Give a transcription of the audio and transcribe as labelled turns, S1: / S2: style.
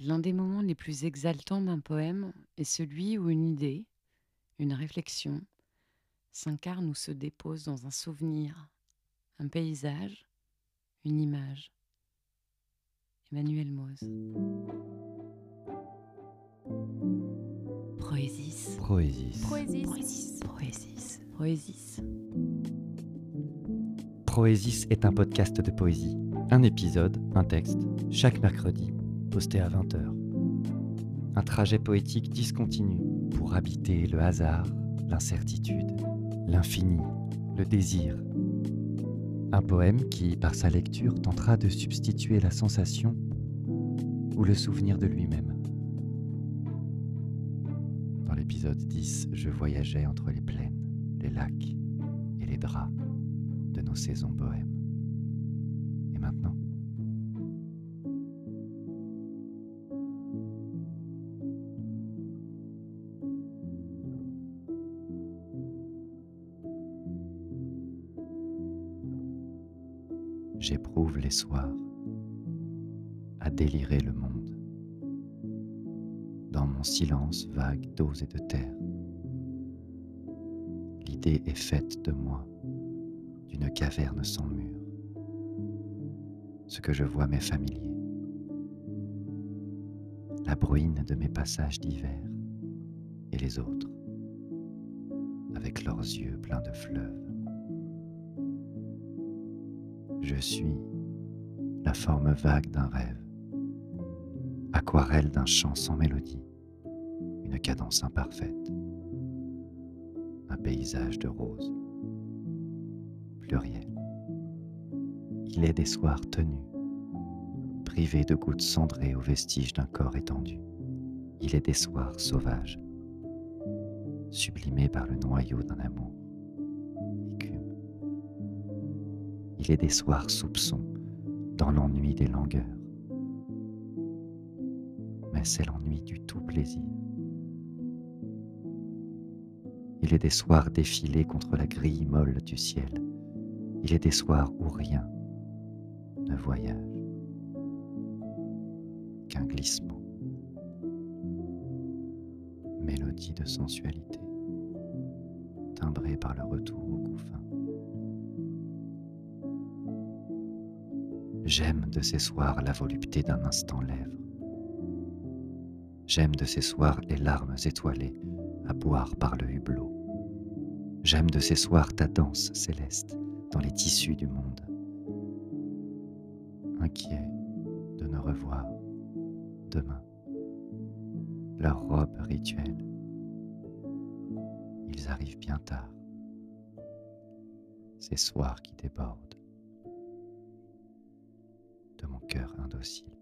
S1: L'un des moments les plus exaltants d'un poème est celui où une idée, une réflexion, s'incarne ou se dépose dans un souvenir, un paysage, une image. Emmanuel Mose. Proésis.
S2: Proésis.
S1: Proésis. Proésis. Proésis.
S2: Proésis est un podcast de poésie. Un épisode, un texte, chaque mercredi, posté à 20h. Un trajet poétique discontinu pour habiter le hasard, l'incertitude, l'infini, le désir. Un poème qui, par sa lecture, tentera de substituer la sensation ou le souvenir de lui-même. Dans l'épisode 10, je voyageais entre les plaines, les lacs et les draps de nos saisons bohèmes. Et maintenant J'éprouve les soirs à délirer le monde dans mon silence vague d'eau et de terre. L'idée est faite de moi d'une caverne sans mur. Ce que je vois m'est familier. La bruine de mes passages d'hiver et les autres, avec leurs yeux pleins de fleuves. Je suis la forme vague d'un rêve, aquarelle d'un chant sans mélodie, une cadence imparfaite, un paysage de roses pluriel. Il est des soirs tenus, privés de gouttes cendrées aux vestiges d'un corps étendu. Il est des soirs sauvages, sublimés par le noyau d'un amour, Il est des soirs soupçons, dans l'ennui des langueurs. Mais c'est l'ennui du tout plaisir. Il est des soirs défilés contre la grille molle du ciel il est des soirs où rien ne voyage qu'un glissement, mélodie de sensualité, timbrée par le retour au couffin. J'aime de ces soirs la volupté d'un instant lèvre. J'aime de ces soirs les larmes étoilées à boire par le hublot. J'aime de ces soirs ta danse céleste dans les tissus du monde, inquiet de ne revoir demain leur robe rituelle. Ils arrivent bien tard, ces soirs qui débordent de mon cœur indocile.